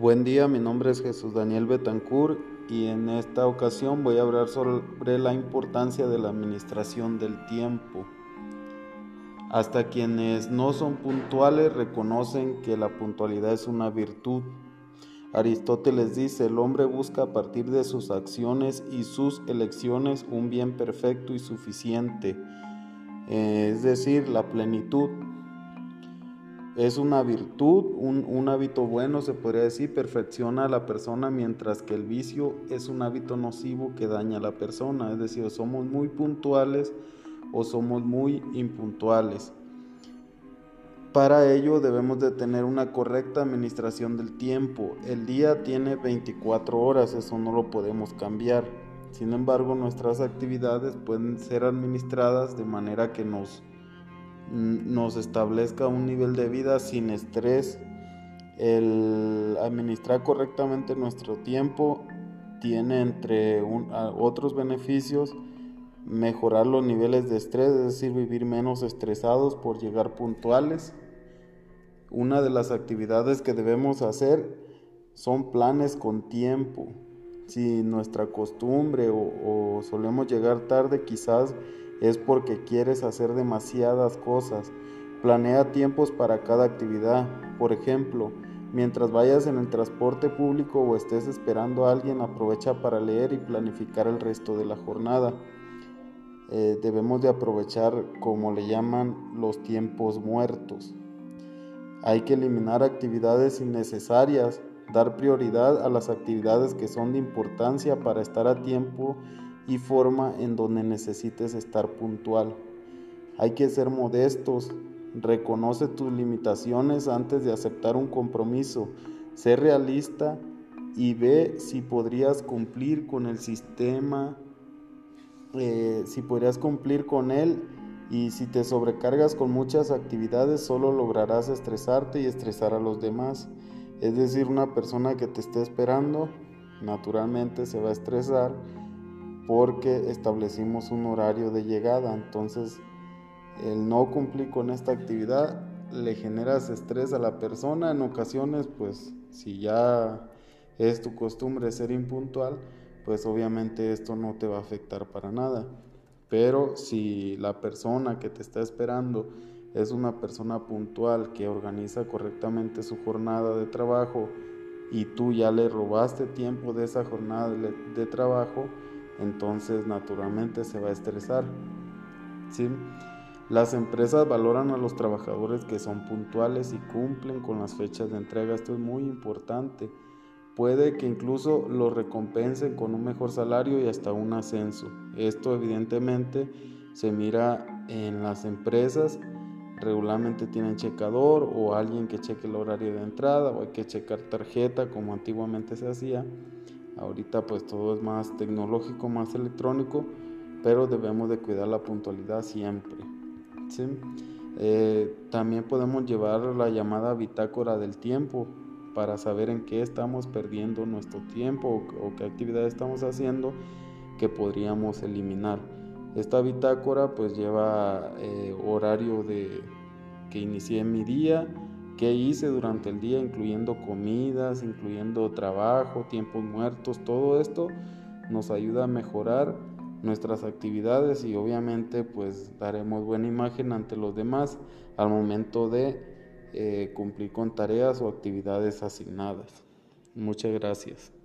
Buen día, mi nombre es Jesús Daniel Betancourt y en esta ocasión voy a hablar sobre la importancia de la administración del tiempo. Hasta quienes no son puntuales reconocen que la puntualidad es una virtud. Aristóteles dice, el hombre busca a partir de sus acciones y sus elecciones un bien perfecto y suficiente, eh, es decir, la plenitud es una virtud, un, hábito bueno, se podría decir, perfecciona a la persona, mientras que el vicio es un hábito nocivo que daña a la persona. Es decir, somos muy puntuales o somos muy impuntuales. Para ello debemos de tener una correcta administración del tiempo. El día tiene 24 horas, eso no lo podemos cambiar. Sin embargo, nuestras actividades pueden ser administradas de manera que nos nos establezca un nivel de vida sin estrés. El administrar correctamente nuestro tiempo tiene entre otros beneficios mejorar los niveles de estrés, es decir, vivir menos estresados por llegar puntuales. Una de las actividades que debemos hacer son planes con tiempo. Si nuestra costumbre o, solemos llegar tarde, quizás es porque quieres hacer demasiadas cosas. Planea tiempos para cada actividad. Por ejemplo, mientras vayas en el transporte público o estés esperando a alguien, aprovecha para leer y planificar el resto de la jornada. Eh, debemos de aprovechar, como le llaman, los tiempos muertos. Hay que eliminar actividades innecesarias, dar prioridad a las actividades que son de importancia para estar a tiempo y forma en donde necesites estar puntual. Hay que ser modestos, reconoce tus limitaciones antes de aceptar un compromiso, sé realista y ve si podrías cumplir con el sistema, eh, si podrías cumplir con él y si te sobrecargas con muchas actividades solo lograrás estresarte y estresar a los demás. Es decir, una persona que te esté esperando naturalmente se va a estresar porque establecimos un horario de llegada. Entonces, el no cumplir con esta actividad le generas estrés a la persona. En ocasiones, pues, si ya es tu costumbre ser impuntual, pues obviamente esto no te va a afectar para nada. Pero si la persona que te está esperando es una persona puntual que organiza correctamente su jornada de trabajo y tú ya le robaste tiempo de esa jornada de, trabajo, entonces naturalmente se va a estresar. ¿sí? Las empresas valoran a los trabajadores que son puntuales y cumplen con las fechas de entrega. Esto es muy importante. Puede que incluso los recompensen con un mejor salario y hasta un ascenso. Esto evidentemente se mira en las empresas. Regularmente tienen checador o alguien que cheque el horario de entrada o hay que checar tarjeta como antiguamente se hacía. Ahorita pues todo es más tecnológico, más electrónico, pero debemos de cuidar la puntualidad siempre. Eh, también podemos llevar la llamada bitácora del tiempo para saber en qué estamos perdiendo nuestro tiempo o, qué actividad estamos haciendo que podríamos eliminar. Esta bitácora pues lleva eh, horario de que inicié mi día, qué hice durante el día, incluyendo comidas, incluyendo trabajo, tiempos muertos, todo esto nos ayuda a mejorar nuestras actividades y obviamente pues daremos buena imagen ante los demás al momento de eh, cumplir con tareas o actividades asignadas. Muchas gracias.